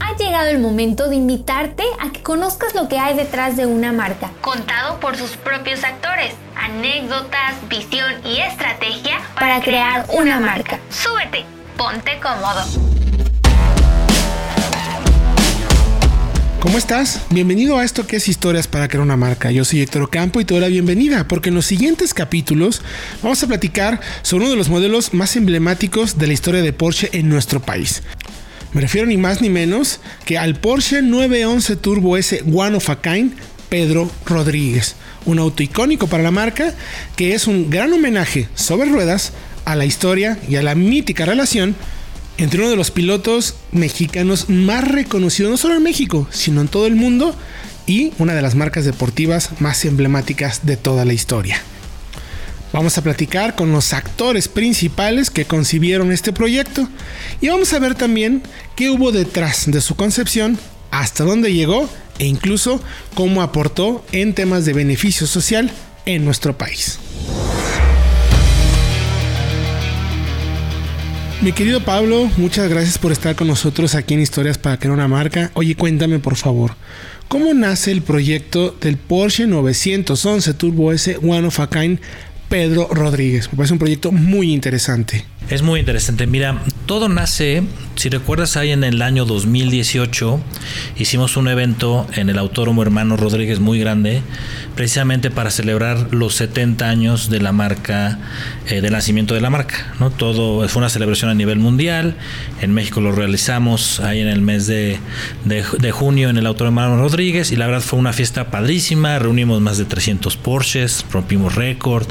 Ha llegado el momento de invitarte a que conozcas lo que hay detrás de una marca, contado por sus propios actores, anécdotas, visión y estrategia para, crear una marca. Súbete, ponte cómodo. ¿Cómo estás? Bienvenido a esto que es Historias para crear una marca. Yo soy Héctor Campo y te doy la bienvenida porque en los siguientes capítulos vamos a platicar sobre uno de los modelos más emblemáticos de la historia de Porsche en nuestro país. Me refiero ni más ni menos que al Porsche 911 Turbo S One of a Pedro Rodríguez, un auto icónico para la marca que es un gran homenaje sobre ruedas a la historia y a la mítica relación entre uno de los pilotos mexicanos más reconocidos no solo en México, sino en todo el mundo y una de las marcas deportivas más emblemáticas de toda la historia. Vamos a platicar con los actores principales que concibieron este proyecto y vamos a ver también qué hubo detrás de su concepción, hasta dónde llegó e incluso cómo aportó en temas de beneficio social en nuestro país. Mi querido Pablo, muchas gracias por estar con nosotros aquí en Historias para crear una marca. Oye, cuéntame por favor, ¿cómo nace el proyecto del Porsche 911 Turbo S One of a Kind Pedro Rodríguez? Me parece un proyecto muy interesante. Es muy interesante. Mira, todo nace, si recuerdas, ahí en el año 2018 hicimos un evento en el Autódromo Hermano Rodríguez muy grande, precisamente para celebrar los 70 años de la marca, eh, del nacimiento de la marca. ¿no? Todo fue una celebración a nivel mundial. En México lo realizamos ahí en el mes de, de, junio en el Autódromo Hermano Rodríguez y la verdad fue una fiesta padrísima. Reunimos más de 300 Porsches, rompimos récord,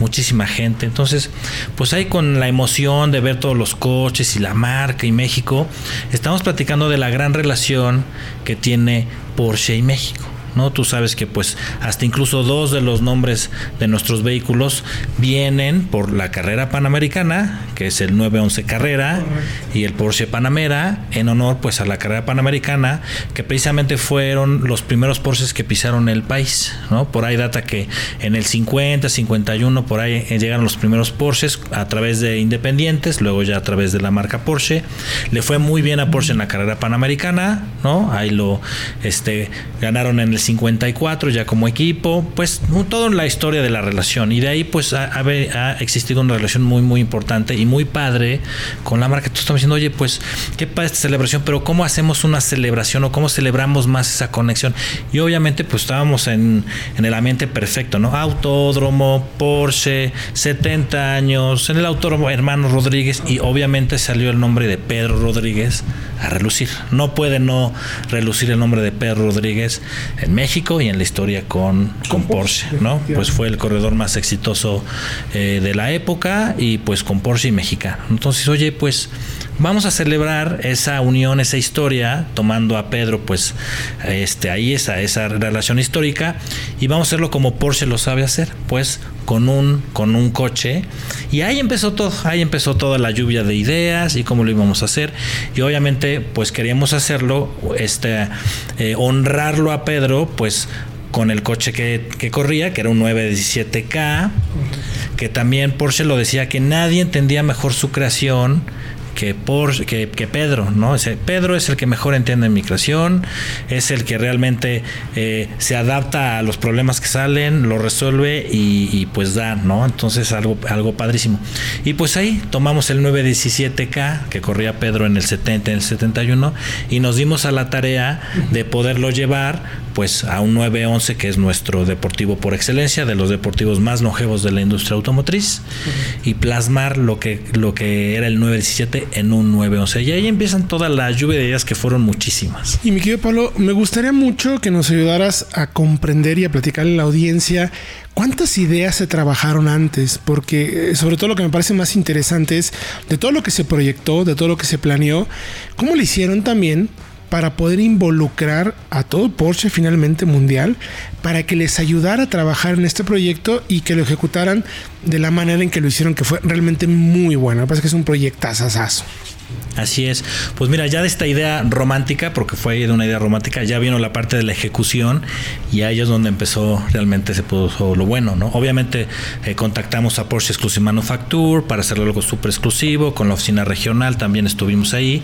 muchísima gente. Entonces, pues ahí con la emoción de ver todos los coches y la marca y México, estamos platicando de la gran relación que tiene Porsche y México. ¿No? Tú sabes que pues hasta incluso dos de los nombres de nuestros vehículos vienen por la carrera panamericana, que es el 911 Carrera y el Porsche Panamera, en honor pues a la carrera panamericana, que precisamente fueron los primeros Porsches que pisaron el país, ¿no? Por ahí data que en el 50, 51, por ahí llegaron los primeros Porsches a través de independientes, luego ya a través de la marca Porsche. Le fue muy bien a Porsche en la carrera panamericana, ¿no? Ahí lo este, ganaron en el 54 ya como equipo, pues todo en la historia de la relación y de ahí pues ha, existido una relación muy muy importante y muy padre con la marca. Tú estamos diciendo, oye, pues qué padre esta celebración, pero ¿cómo hacemos una celebración o cómo celebramos más esa conexión? Y obviamente pues estábamos en, en el ambiente perfecto, ¿no? Autódromo, Porsche, 70 años, en el autódromo Hermano Rodríguez y obviamente salió el nombre de Pedro Rodríguez a relucir. No puede no relucir el nombre de Pedro Rodríguez en México y en la historia con, con Porsche, ¿no? Pues fue el corredor más exitoso eh, de la época y pues con Porsche y mexicano. Entonces, oye, pues vamos a celebrar esa unión, esa historia, tomando a Pedro, pues, este, ahí esa, esa relación histórica, y vamos a hacerlo como Porsche lo sabe hacer, pues, con un, con un coche. Y ahí empezó todo, ahí empezó toda la lluvia de ideas y cómo lo íbamos a hacer. Y obviamente, pues queríamos hacerlo, este, eh, honrarlo a Pedro, pues con el coche que, que, corría, que era un 917K, que también Porsche lo decía que nadie entendía mejor su creación que, por, que, Pedro, ¿no? Pedro es el que mejor entiende migración, es el que realmente eh, se adapta a los problemas que salen, lo resuelve y, pues da, ¿no? Entonces algo, algo padrísimo. Y pues ahí tomamos el 917K que corría Pedro en el 70, en el 71 y nos dimos a la tarea de poderlo llevar pues a un 911 que es nuestro deportivo por excelencia, de los deportivos más longevos de la industria automotriz, y plasmar lo que, lo que era el 917 en un 911. Y ahí empiezan toda la lluvia de ideas que fueron muchísimas. Y mi querido Pablo, me gustaría mucho que nos ayudaras a comprender y a platicarle a la audiencia cuántas ideas se trabajaron antes, porque eh, sobre todo lo que me parece más interesante es de todo lo que se proyectó, de todo lo que se planeó, cómo lo hicieron también para poder involucrar a todo Porsche finalmente mundial para que les ayudara a trabajar en este proyecto y que lo ejecutaran de la manera en que lo hicieron, que fue realmente muy bueno. Me parece que es un proyecto asasazo. Así es. Pues mira, ya de esta idea romántica, porque fue de una idea romántica, ya vino la parte de la ejecución y ahí es donde empezó realmente se puso lo bueno, ¿no? Obviamente eh, contactamos a Porsche Exclusive Manufacture para hacerlo algo súper exclusivo, con la oficina regional también estuvimos ahí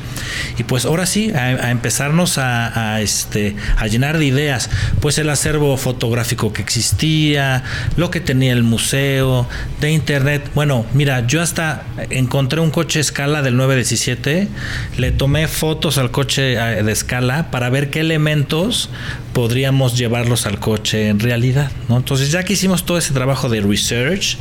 y pues ahora sí, a, empezarnos a, este, a llenar de ideas, pues el acervo fotográfico que existía, lo que tenía el museo, de internet. Bueno, mira, yo hasta encontré un coche escala del 917 le tomé fotos al coche eh, de escala para ver qué elementos podríamos llevarlos al coche en realidad. ¿no? Entonces ya que hicimos todo ese trabajo de research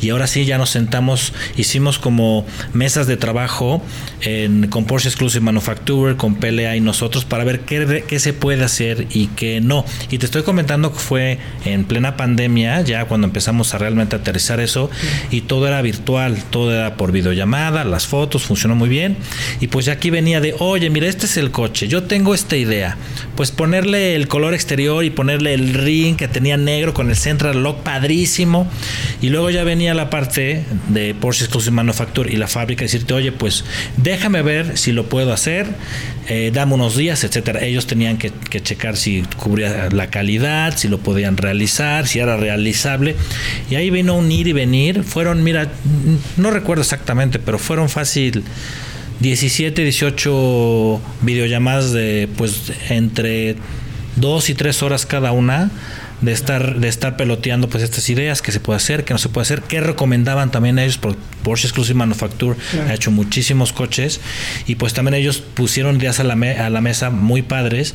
y ahora sí ya nos sentamos, hicimos como mesas de trabajo en, con Porsche Exclusive Manufacturer, con PLA y nosotros para ver qué, se puede hacer y qué no. Y te estoy comentando que fue en plena pandemia, ya cuando empezamos a realmente aterrizar eso y todo era virtual, todo era por videollamada, las fotos, funcionó muy bien. Y pues ya aquí venía de, oye, mira, este es el coche, yo tengo esta idea. Pues ponerle el color exterior y ponerle el ring que tenía negro con el Central Lock padrísimo. Y luego ya venía la parte de Porsche Exclusive Manufacture y la fábrica decirte, oye, pues déjame ver si lo puedo hacer, eh, dame unos días, etcétera. Ellos tenían que, que checar si cubría la calidad, si lo podían realizar, si era realizable. Y ahí vino un ir y venir. Fueron, mira, no recuerdo exactamente, pero fueron fácil 17, 18 videollamadas de pues entre 2 y 3 horas cada una de estar de estar peloteando pues estas ideas que se puede hacer, que no se puede hacer, que recomendaban también ellos por Porsche Exclusive Manufacture ha hecho muchísimos coches y pues también ellos pusieron ideas a la, a la mesa muy padres.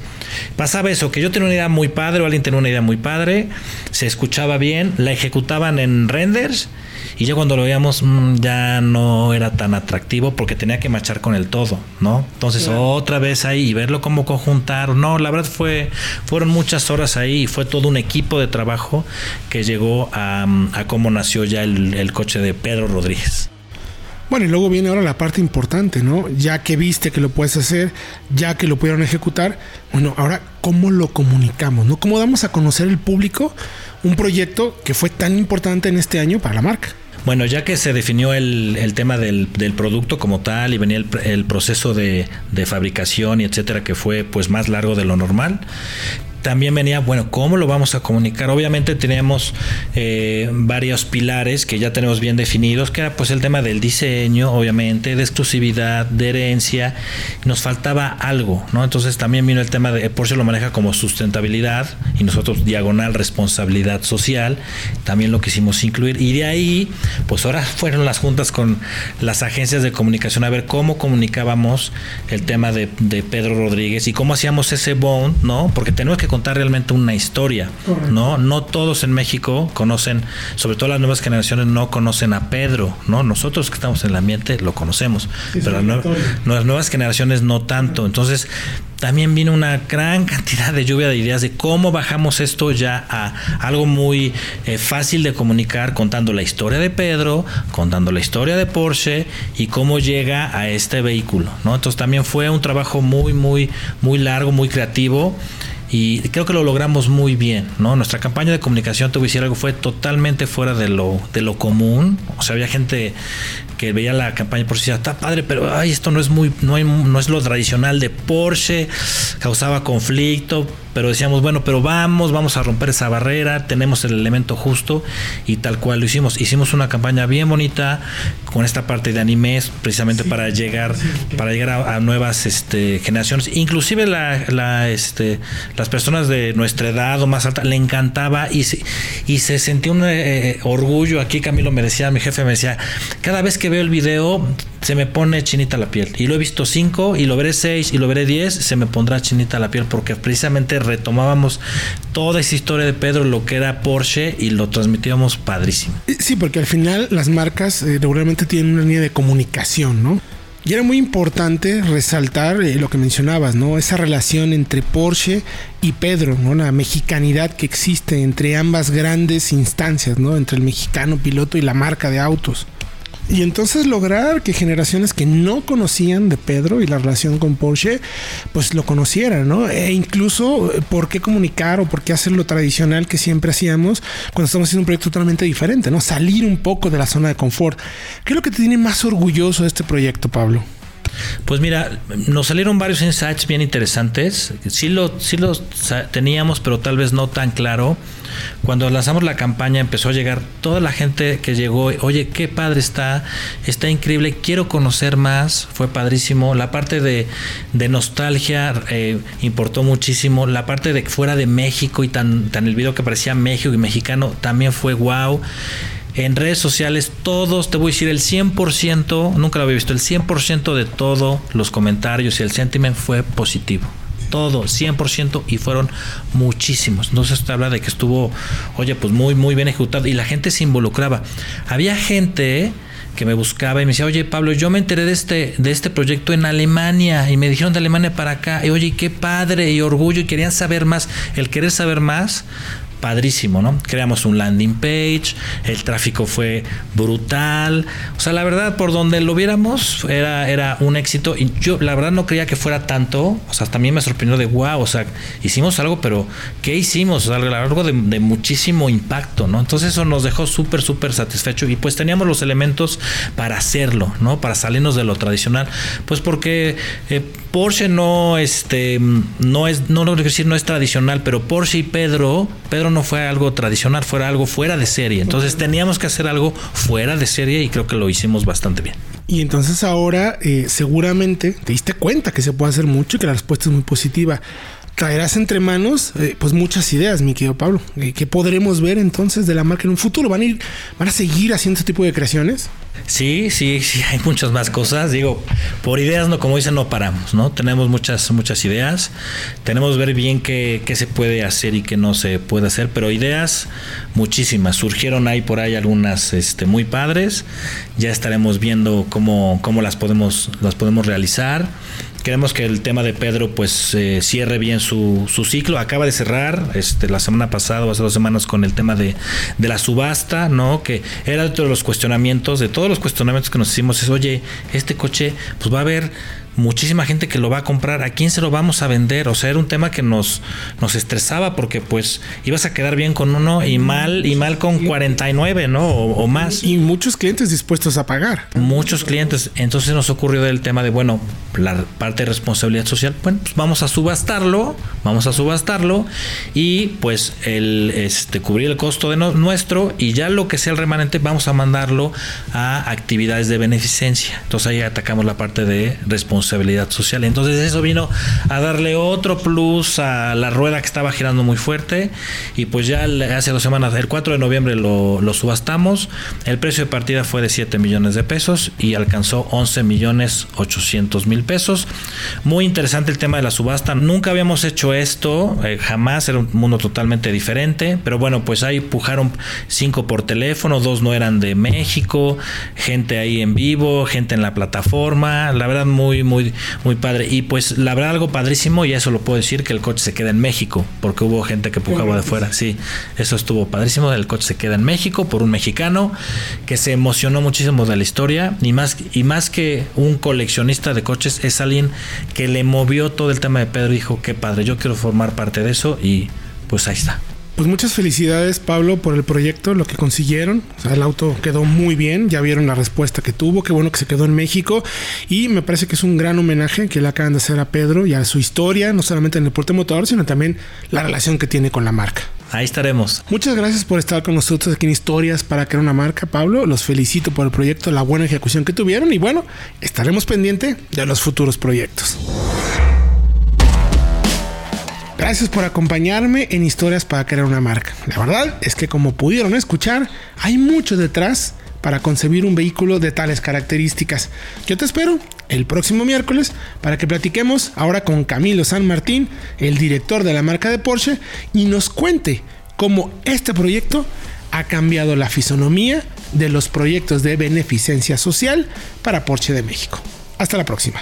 Pasaba eso, que yo tenía una idea muy padre o alguien tenía una idea muy padre, se escuchaba bien, la ejecutaban en renders y ya cuando lo veíamos mm, ya no era tan atractivo porque tenía que marchar con el todo, ¿no? Entonces otra vez ahí y verlo como conjuntar, no, la verdad fue, fueron muchas horas ahí y fue todo un equipo de trabajo que llegó a, a cómo nació ya el, el coche de Pedro Rodríguez. Bueno, y luego viene ahora la parte importante, ¿no? Ya que viste que lo puedes hacer, ya que lo pudieron ejecutar, bueno, ahora cómo lo comunicamos, ¿no? ¿Cómo damos a conocer al público un proyecto que fue tan importante en este año para la marca? Bueno, ya que se definió el, el tema del, del, producto como tal y venía el, el proceso de, de, fabricación y etcétera, que fue pues más largo de lo normal, también venía, bueno, ¿cómo lo vamos a comunicar? Obviamente teníamos eh, varios pilares que ya tenemos bien definidos, que era pues el tema del diseño, obviamente, de exclusividad, de herencia, nos faltaba algo, ¿no? Entonces también vino el tema de, Porsche lo maneja como sustentabilidad y nosotros diagonal responsabilidad social, también lo quisimos incluir y de ahí, pues ahora fueron las juntas con las agencias de comunicación a ver cómo comunicábamos el tema de, de Pedro Rodríguez y cómo hacíamos ese bond, ¿no? Porque tenemos que contar realmente una historia, ¿no? No todos en México conocen, sobre todo las nuevas generaciones no conocen a Pedro, ¿no? Nosotros que estamos en el ambiente lo conocemos, pero las nuevas generaciones no tanto. Entonces, también vino una gran cantidad de lluvia de ideas de cómo bajamos esto ya a algo muy eh, fácil de comunicar, contando la historia de Pedro, contando la historia de Porsche y cómo llega a este vehículo, ¿no? Entonces también fue un trabajo muy, muy, muy largo, muy creativo y creo que lo logramos muy bien, ¿no? Nuestra campaña de comunicación, te voy a decir algo, fue totalmente fuera de lo, de lo común. O sea, había gente que veía la campaña por sí, está padre, pero ay, esto no es muy, no, hay, no es lo tradicional de Porsche, causaba conflicto, pero decíamos, bueno, pero vamos, vamos a romper esa barrera, tenemos el elemento justo y tal cual lo hicimos. Hicimos una campaña bien bonita con esta parte de animes, precisamente para llegar, para llegar a, nuevas este, generaciones. Inclusive la, la, este, las personas de nuestra edad o más alta le encantaba y se, y se sentía un eh, orgullo. Aquí Camilo me decía, mi jefe me decía, cada vez que veo el video se me pone chinita la piel. Y lo he visto cinco, y lo veré seis, y lo veré diez, se me pondrá chinita la piel, porque precisamente retomábamos toda esa historia de Pedro, lo que era Porsche, y lo transmitíamos padrísimo. Sí, porque al final las marcas eh, regularmente tienen una línea de comunicación, ¿no? Y era muy importante resaltar eh, lo que mencionabas, ¿no? Esa relación entre Porsche y Pedro, ¿no? La mexicanidad que existe entre ambas grandes instancias, ¿no? Entre el mexicano piloto y la marca de autos. Y entonces lograr que generaciones que no conocían de Pedro y la relación con Porsche, pues lo conocieran, ¿no? E incluso eh, por qué comunicar o por qué hacer lo tradicional que siempre hacíamos cuando estamos haciendo un proyecto totalmente diferente, ¿no? Salir un poco de la zona de confort. ¿Qué es lo que te tiene más orgulloso de este proyecto, Pablo? Pues mira, nos salieron varios insights bien interesantes. Sí, lo, sí los teníamos, pero tal vez no tan claro. Cuando lanzamos la campaña empezó a llegar toda la gente que llegó, oye, qué padre está, está increíble, quiero conocer más, fue padrísimo. La parte de, nostalgia eh, importó muchísimo. La parte de fuera de México y tan, tan el video que parecía México y mexicano también fue wow en redes sociales todos, te voy a decir el 100%, nunca lo había visto, el 100% de todos los comentarios y el sentiment fue positivo. Todo, 100% y fueron muchísimos. Entonces te habla de que estuvo, oye, pues muy, muy bien ejecutado y la gente se involucraba. Había gente que me buscaba y me decía, oye Pablo, yo me enteré de este, de este proyecto en Alemania y me dijeron de Alemania para acá, y oye, qué padre y orgullo y querían saber más, el querer saber más padrísimo, ¿no? Creamos un landing page, el tráfico fue brutal, o sea, la verdad, por donde lo viéramos, era, era un éxito. Y yo, la verdad, no creía que fuera tanto, o sea, también me sorprendió de wow, o sea, hicimos algo, pero ¿qué hicimos? O sea, algo de, muchísimo impacto, ¿no? Entonces, eso nos dejó súper, súper satisfecho y pues teníamos los elementos para hacerlo, ¿no? Para salirnos de lo tradicional, pues porque eh, Porsche no, este, no es, no lo decir no es tradicional, pero Porsche y Pedro, Pedro no fue algo tradicional, fuera algo fuera de serie. Entonces teníamos que hacer algo fuera de serie y creo que lo hicimos bastante bien. Y entonces ahora eh, seguramente te diste cuenta que se puede hacer mucho y que la respuesta es muy positiva. Traerás entre manos eh, pues muchas ideas, mi querido Pablo. Eh, ¿Qué podremos ver entonces de la marca en un futuro? ¿Van a ir, van a seguir haciendo este tipo de creaciones? Sí, sí, sí, hay muchas más cosas. Digo, por ideas, no, como dicen, no paramos, ¿no? Tenemos muchas, muchas ideas. Tenemos que ver bien qué, qué se puede hacer y qué no se puede hacer, pero ideas muchísimas. Surgieron ahí por ahí algunas este, muy padres. Ya estaremos viendo cómo, cómo las podemos, las podemos realizar. Queremos que el tema de Pedro pues eh, cierre bien su, su, ciclo. Acaba de cerrar este, la semana pasada o hace dos semanas con el tema de, de la subasta, ¿no? Que era otro de los cuestionamientos, de todos los cuestionamientos que nos hicimos es, oye, este coche pues va a haber muchísima gente que lo va a comprar, ¿a quién se lo vamos a vender? O sea, era un tema que nos, nos estresaba porque pues ibas a quedar bien con uno y mal y mal con 49, ¿no? O, más. Y muchos clientes dispuestos a pagar. Muchos clientes. Entonces nos ocurrió el tema de, bueno, la parte de responsabilidad social, bueno, pues vamos a subastarlo, vamos a subastarlo y pues el este cubrir el costo de nuestro y ya lo que sea el remanente vamos a mandarlo a actividades de beneficencia. Entonces ahí atacamos la parte de responsabilidad social. Entonces eso vino a darle otro plus a la rueda que estaba girando muy fuerte. Y pues ya hace dos semanas, el 4 de noviembre lo, subastamos, el precio de partida fue de 7 millones de pesos y alcanzó 11 millones 800 mil pesos. Muy interesante el tema de la subasta, nunca habíamos hecho esto, eh, jamás, era un mundo totalmente diferente, pero bueno, pues ahí pujaron cinco por teléfono, dos no eran de México, gente ahí en vivo, gente en la plataforma, la verdad muy, muy muy, padre. Y pues la verdad algo padrísimo, y eso lo puedo decir, que el coche se queda en México, porque hubo gente que pujaba de fuera. Sí, eso estuvo padrísimo. El coche se queda en México por un mexicano que se emocionó muchísimo de la historia. Y más, y más que un coleccionista de coches, es alguien que le movió todo el tema de Pedro y dijo, qué padre, yo quiero formar parte de eso. Y pues ahí está. Pues muchas felicidades Pablo por el proyecto, lo que consiguieron. O sea, el auto quedó muy bien, ya vieron la respuesta que tuvo, qué bueno que se quedó en México y me parece que es un gran homenaje que le acaban de hacer a Pedro y a su historia, no solamente en el deporte motor, sino también la relación que tiene con la marca. Ahí estaremos. Muchas gracias por estar con nosotros aquí en Historias para crear una marca, Pablo. Los felicito por el proyecto, la buena ejecución que tuvieron y bueno, estaremos pendientes de los futuros proyectos. Gracias por acompañarme en Historias para crear una marca. La verdad es que como pudieron escuchar, hay mucho detrás para concebir un vehículo de tales características. Yo te espero el próximo miércoles para que platiquemos ahora con Camilo San Martín, el director de la marca de Porsche, y nos cuente cómo este proyecto ha cambiado la fisonomía de los proyectos de beneficencia social para Porsche de México. Hasta la próxima.